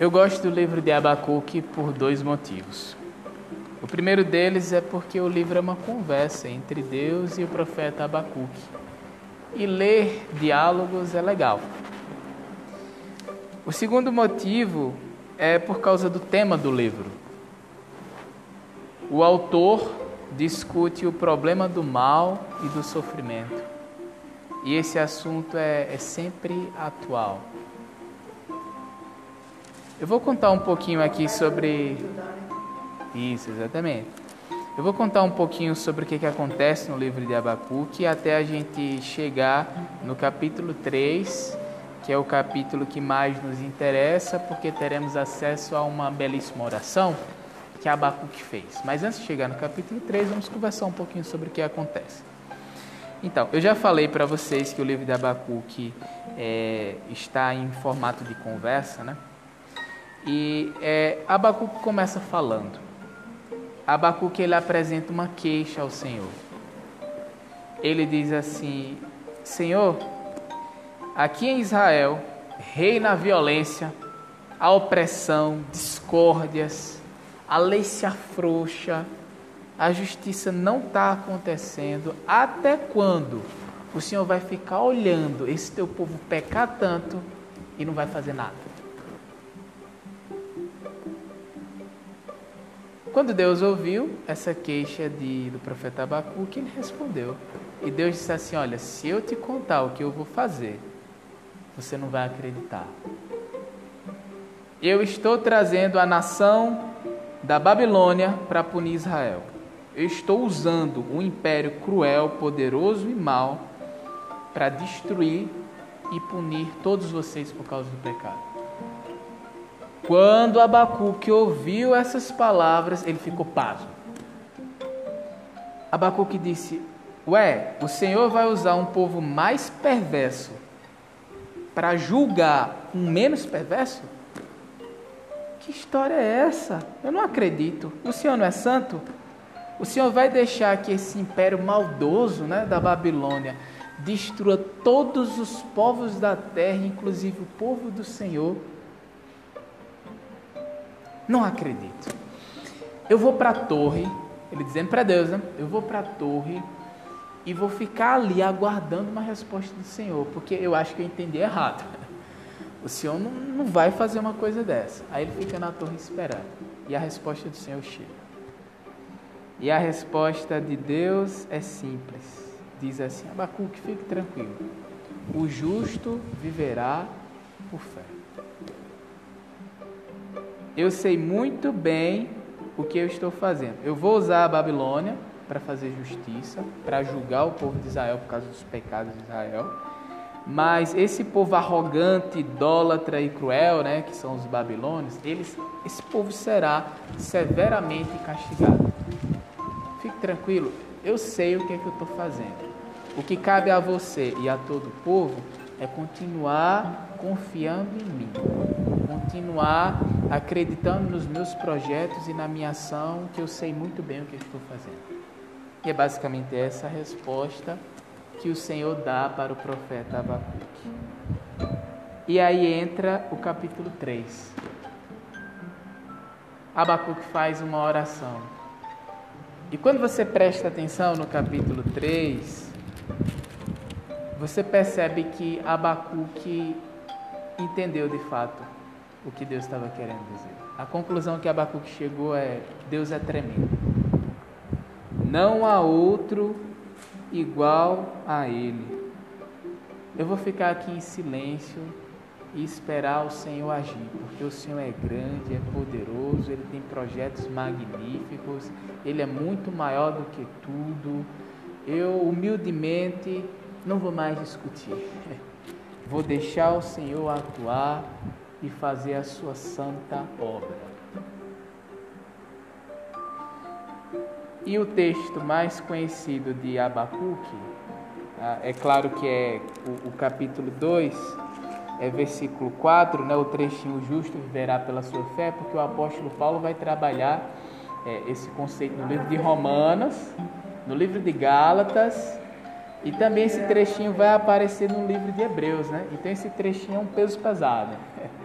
Eu gosto do livro de Abacuque por dois motivos. O primeiro deles é porque o livro é uma conversa entre Deus e o profeta Abacuque. E ler diálogos é legal. O segundo motivo é por causa do tema do livro. O autor discute o problema do mal e do sofrimento. E esse assunto é, é sempre atual. Eu vou contar um pouquinho aqui sobre. Isso, exatamente. Eu vou contar um pouquinho sobre o que, que acontece no livro de Abacuque até a gente chegar no capítulo 3, que é o capítulo que mais nos interessa, porque teremos acesso a uma belíssima oração que Abacuque fez. Mas antes de chegar no capítulo 3, vamos conversar um pouquinho sobre o que acontece. Então, eu já falei para vocês que o livro de Abacuque é, está em formato de conversa, né? E é, Abacuque começa falando. Abacuque ele apresenta uma queixa ao Senhor. Ele diz assim: Senhor, aqui em Israel reina a violência, a opressão, discórdias, a lei se afrouxa, a justiça não está acontecendo. Até quando o Senhor vai ficar olhando esse teu povo pecar tanto e não vai fazer nada? Quando Deus ouviu essa queixa de, do profeta Abacuque, ele respondeu. E Deus disse assim: Olha, se eu te contar o que eu vou fazer, você não vai acreditar. Eu estou trazendo a nação da Babilônia para punir Israel. Eu estou usando um império cruel, poderoso e mau para destruir e punir todos vocês por causa do pecado. Quando Abacuque ouviu essas palavras, ele ficou pasmo. Abacuque disse: Ué, o Senhor vai usar um povo mais perverso para julgar um menos perverso? Que história é essa? Eu não acredito. O Senhor não é santo? O Senhor vai deixar que esse império maldoso né, da Babilônia destrua todos os povos da terra, inclusive o povo do Senhor? Não acredito. Eu vou para a torre, ele dizendo para Deus, né? Eu vou para a torre e vou ficar ali aguardando uma resposta do Senhor, porque eu acho que eu entendi errado. O Senhor não, não vai fazer uma coisa dessa. Aí ele fica na torre esperando. E a resposta do Senhor chega. E a resposta de Deus é simples. Diz assim: Abacuque, fique tranquilo. O justo viverá por fé. Eu sei muito bem o que eu estou fazendo. Eu vou usar a Babilônia para fazer justiça, para julgar o povo de Israel por causa dos pecados de Israel. Mas esse povo arrogante, idólatra e cruel, né, que são os babilônios, eles, esse povo será severamente castigado. Fique tranquilo, eu sei o que é que eu estou fazendo. O que cabe a você e a todo o povo é continuar confiando em mim, continuar acreditando nos meus projetos e na minha ação, que eu sei muito bem o que estou fazendo. E é basicamente essa a resposta que o Senhor dá para o profeta Abacuque. E aí entra o capítulo 3. Abacuque faz uma oração. E quando você presta atenção no capítulo 3, você percebe que Abacuque entendeu de fato o que Deus estava querendo dizer. A conclusão que Abacuque chegou é: Deus é tremendo. Não há outro igual a Ele. Eu vou ficar aqui em silêncio e esperar o Senhor agir, porque o Senhor é grande, é poderoso, Ele tem projetos magníficos, Ele é muito maior do que tudo. Eu, humildemente, não vou mais discutir. Vou deixar o Senhor atuar e fazer a sua santa obra. E o texto mais conhecido de Abacuque, ah, é claro que é o, o capítulo 2, é versículo 4, né, o trechinho justo viverá pela sua fé, porque o apóstolo Paulo vai trabalhar é, esse conceito no livro de Romanos, no livro de Gálatas, e também esse trechinho vai aparecer no livro de Hebreus, né? Então esse trechinho é um peso pesado.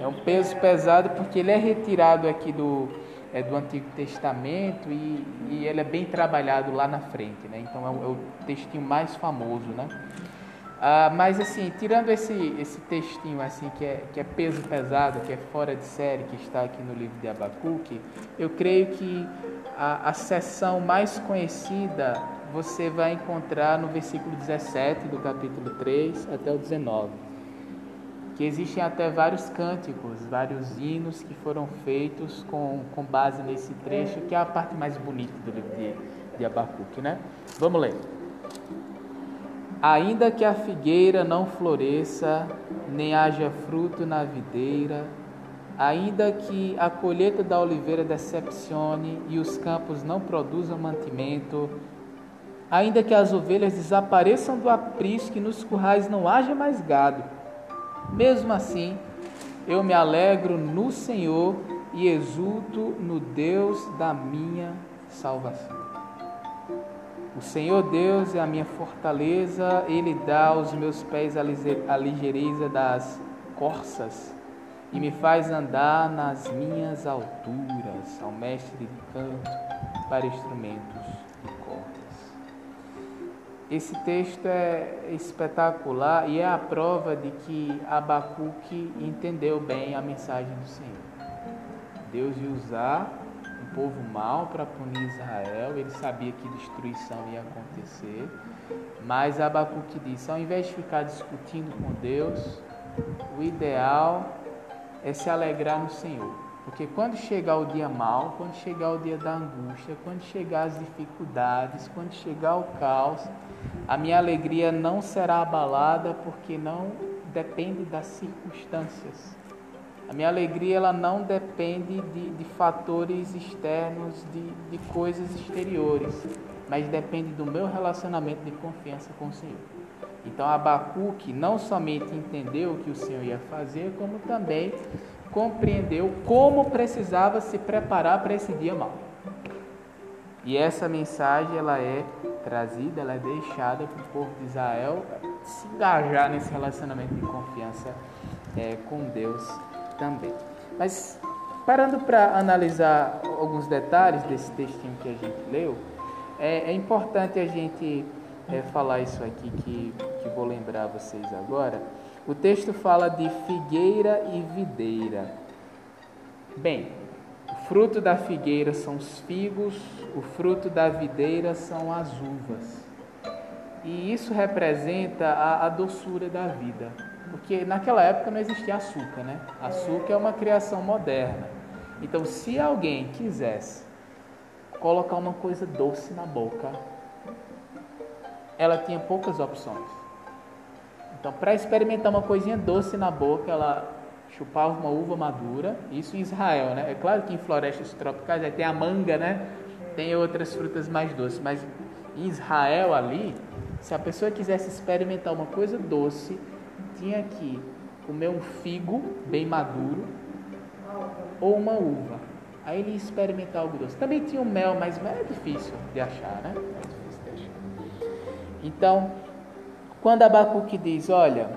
É um peso pesado porque ele é retirado aqui do, é, do Antigo Testamento e, e ele é bem trabalhado lá na frente, né? Então é o, é o textinho mais famoso, né? Ah, mas assim, tirando esse, esse textinho assim que é, que é peso pesado, que é fora de série, que está aqui no livro de Abacuque, eu creio que a, a seção mais conhecida você vai encontrar no versículo 17 do capítulo 3 até o 19 que existem até vários cânticos, vários hinos que foram feitos com, com base nesse trecho, que é a parte mais bonita do livro de, de Abacuque, né? Vamos ler. Ainda que a figueira não floresça, nem haja fruto na videira, ainda que a colheita da oliveira decepcione e os campos não produzam mantimento, ainda que as ovelhas desapareçam do aprisco e nos currais não haja mais gado, mesmo assim, eu me alegro no Senhor e exulto no Deus da minha salvação. O Senhor Deus é a minha fortaleza, Ele dá aos meus pés a ligeireza das corças e me faz andar nas minhas alturas, ao mestre de canto para instrumentos esse texto é espetacular e é a prova de que Abacuque entendeu bem a mensagem do Senhor. Deus ia usar um povo mau para punir Israel, ele sabia que destruição ia acontecer, mas Abacuque disse: ao invés de ficar discutindo com Deus, o ideal é se alegrar no Senhor. Porque quando chegar o dia mal, quando chegar o dia da angústia, quando chegar as dificuldades, quando chegar o caos, a minha alegria não será abalada porque não depende das circunstâncias. A minha alegria ela não depende de, de fatores externos, de, de coisas exteriores, mas depende do meu relacionamento de confiança com o Senhor. Então Abacuque não somente entendeu o que o Senhor ia fazer, como também compreendeu como precisava se preparar para esse dia mau. E essa mensagem ela é trazida, ela é deixada para o povo de Israel se engajar nesse relacionamento de confiança é, com Deus também. Mas parando para analisar alguns detalhes desse textinho que a gente leu, é, é importante a gente é, falar isso aqui que, que vou lembrar vocês agora o texto fala de figueira e videira. Bem, o fruto da figueira são os figos, o fruto da videira são as uvas. E isso representa a, a doçura da vida. Porque naquela época não existia açúcar, né? Açúcar é uma criação moderna. Então, se alguém quisesse colocar uma coisa doce na boca, ela tinha poucas opções. Então, para experimentar uma coisinha doce na boca, ela chupava uma uva madura, isso em Israel, né? É claro que em florestas tropicais tem a manga, né? Tem outras frutas mais doces, mas em Israel ali, se a pessoa quisesse experimentar uma coisa doce, tinha que comer um figo bem maduro ou uma uva. Aí ele ia experimentar algo doce. Também tinha o mel, mas é difícil de achar, né? É difícil de achar. Então, quando Abacuque diz: Olha,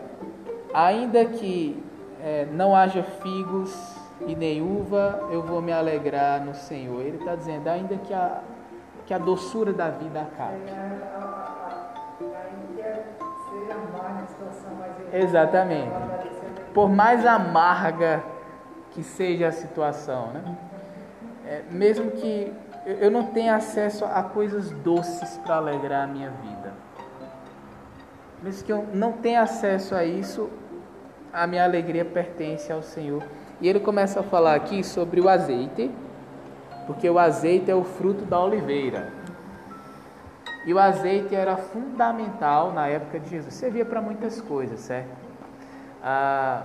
ainda que é, não haja figos e nem uva, eu vou me alegrar no Senhor. Ele está dizendo: ainda que a, que a doçura da vida acabe. Exatamente. Por mais amarga que seja a situação, né? É, mesmo que eu não tenha acesso a coisas doces para alegrar a minha vida mesmo que eu não tenha acesso a isso, a minha alegria pertence ao Senhor. E ele começa a falar aqui sobre o azeite, porque o azeite é o fruto da oliveira. E o azeite era fundamental na época de Jesus. Servia para muitas coisas, certo? Ah,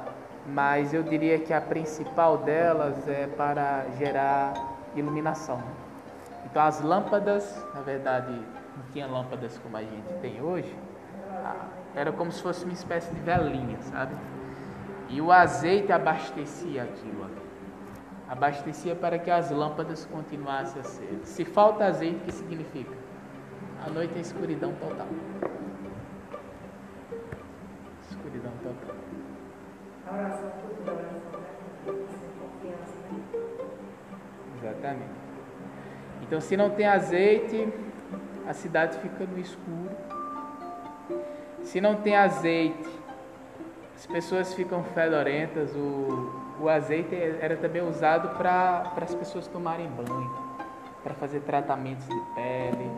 mas eu diria que a principal delas é para gerar iluminação. Então as lâmpadas, na verdade, não tinha lâmpadas como a gente tem hoje, era como se fosse uma espécie de velinha, sabe? E o azeite abastecia aquilo ali. Abastecia para que as lâmpadas continuassem a ser. Se falta azeite, o que significa? A noite é escuridão total. Escuridão total. Exatamente. Então, se não tem azeite, a cidade fica no escuro. Se não tem azeite, as pessoas ficam fedorentas. O, o azeite era também usado para as pessoas tomarem banho, para fazer tratamentos de pele,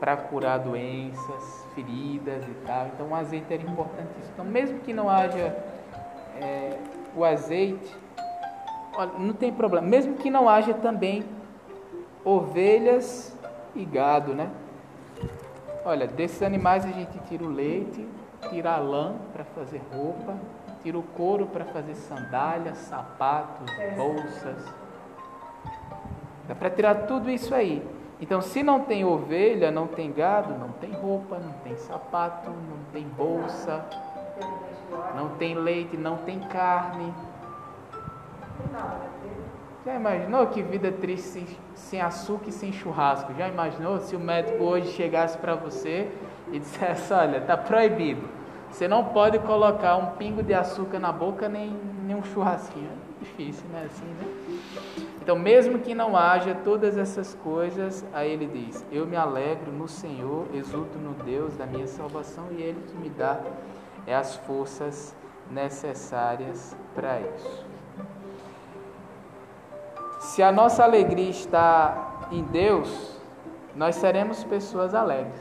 para curar doenças, feridas e tal. Então, o azeite era importantíssimo. Então, mesmo que não haja é, o azeite, olha, não tem problema. Mesmo que não haja também ovelhas e gado, né? Olha, desses animais a gente tira o leite, tira a lã para fazer roupa, tira o couro para fazer sandálias, sapatos, bolsas. Dá para tirar tudo isso aí. Então, se não tem ovelha, não tem gado, não tem roupa, não tem sapato, não tem bolsa, não tem leite, não tem carne. Já imaginou que vida triste sem, açúcar e sem churrasco? Já imaginou se o médico hoje chegasse para você e dissesse: Olha, está proibido, você não pode colocar um pingo de açúcar na boca nem, nem um churrasquinho? É difícil, né? Assim, né? Então, mesmo que não haja todas essas coisas, aí ele diz: Eu me alegro no Senhor, exulto no Deus da minha salvação e Ele que me dá é as forças necessárias para isso. Se a nossa alegria está em Deus, nós seremos pessoas alegres,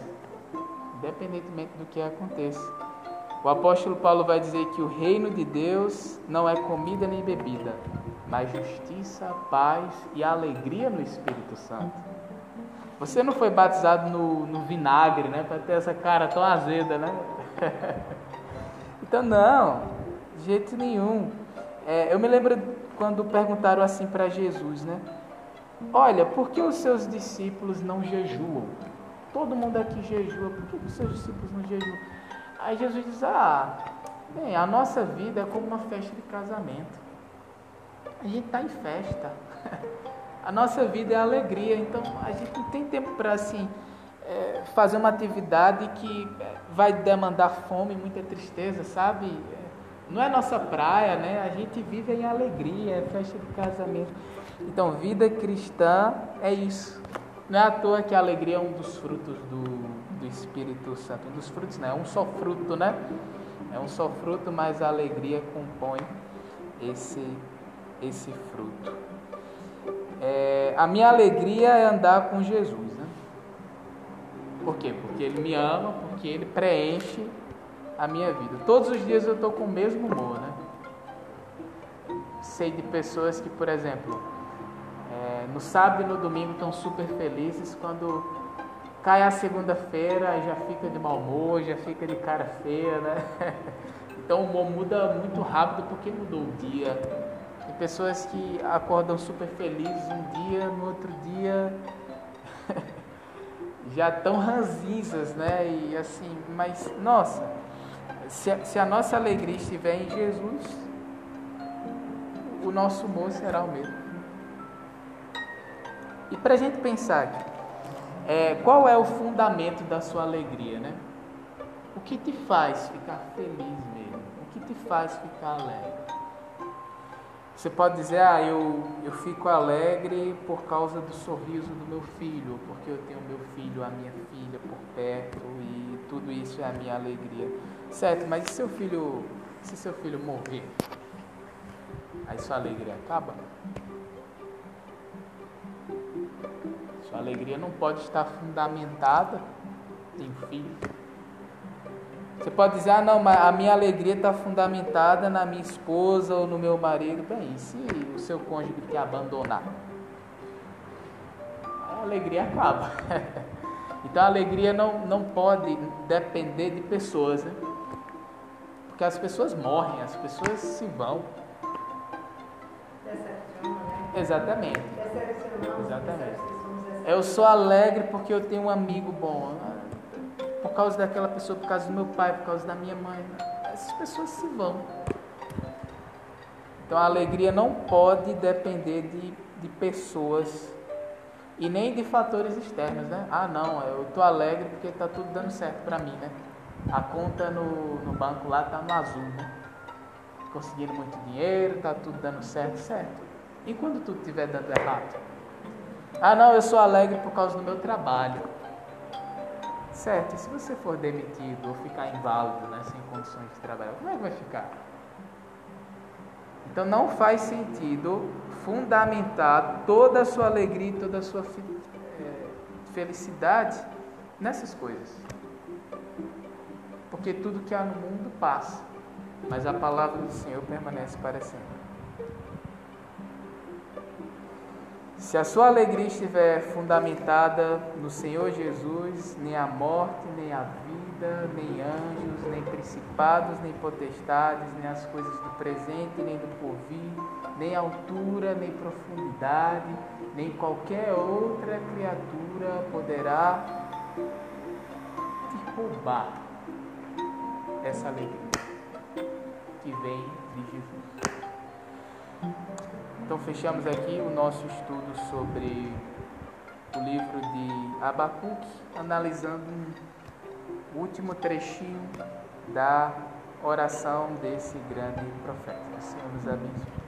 independentemente do que aconteça. O apóstolo Paulo vai dizer que o reino de Deus não é comida nem bebida, mas justiça, paz e alegria no Espírito Santo. Você não foi batizado no, no vinagre, né? Para ter essa cara tão azeda, né? então, não, de jeito nenhum. É, eu me lembro quando perguntaram assim para Jesus, né? Olha, por que os seus discípulos não jejuam? Todo mundo aqui jejua, por que os seus discípulos não jejuam? Aí Jesus diz: Ah, bem, a nossa vida é como uma festa de casamento. A gente está em festa. A nossa vida é alegria, então a gente não tem tempo para assim é, fazer uma atividade que é, vai demandar fome, muita tristeza, sabe? Não é nossa praia, né? A gente vive em alegria, é festa de casamento. Então, vida cristã é isso. Não é à toa que a alegria é um dos frutos do, do Espírito Santo. Um dos frutos, né? É um só fruto, né? É um só fruto, mas a alegria compõe esse, esse fruto. É, a minha alegria é andar com Jesus, né? Por quê? Porque Ele me ama, porque Ele preenche a minha vida. Todos os dias eu estou com o mesmo humor, né? Sei de pessoas que, por exemplo, é, no sábado e no domingo estão super felizes, quando cai a segunda-feira já fica de mau humor, já fica de cara feia, né? Então o humor muda muito rápido porque mudou o dia. Tem pessoas que acordam super felizes um dia, no outro dia já estão ranzinzas, né? E assim, mas nossa, se a, se a nossa alegria estiver em Jesus, o nosso humor será o mesmo. E para a gente pensar aqui, é, qual é o fundamento da sua alegria, né? O que te faz ficar feliz mesmo? O que te faz ficar alegre? Você pode dizer, ah, eu, eu fico alegre por causa do sorriso do meu filho, porque eu tenho meu filho, a minha filha por perto e tudo isso é a minha alegria. Certo, mas e seu filho, se seu filho morrer, aí sua alegria acaba? Sua alegria não pode estar fundamentada em filho. Você pode dizer, ah não, mas a minha alegria está fundamentada na minha esposa ou no meu marido. Bem, e se o seu cônjuge te abandonar? A alegria acaba. Então a alegria não, não pode depender de pessoas. Né? Porque as pessoas morrem, as pessoas se vão. Exatamente. Exatamente. Eu sou alegre porque eu tenho um amigo bom. Por causa daquela pessoa, por causa do meu pai, por causa da minha mãe. Essas pessoas se vão. Então a alegria não pode depender de, de pessoas e nem de fatores externos, né? Ah, não, eu estou alegre porque está tudo dando certo para mim, né? A conta no, no banco lá está no azul, né? conseguindo muito dinheiro, está tudo dando certo, certo. E quando tudo estiver dando errado? Ah, não, eu sou alegre por causa do meu trabalho. Certo, e se você for demitido ou ficar inválido, né, sem condições de trabalhar, como é que vai ficar? Então não faz sentido fundamentar toda a sua alegria e toda a sua é, felicidade nessas coisas. Porque tudo que há no mundo passa, mas a palavra do Senhor permanece para sempre. Se a sua alegria estiver fundamentada no Senhor Jesus, nem a morte, nem a vida, nem anjos, nem principados, nem potestades, nem as coisas do presente, nem do porvir, nem altura, nem profundidade, nem qualquer outra criatura poderá te roubar essa alegria que vem de Jesus. Então fechamos aqui o nosso estudo sobre o livro de Abacuque, analisando um último trechinho da oração desse grande profeta. O Senhor nos abençoe.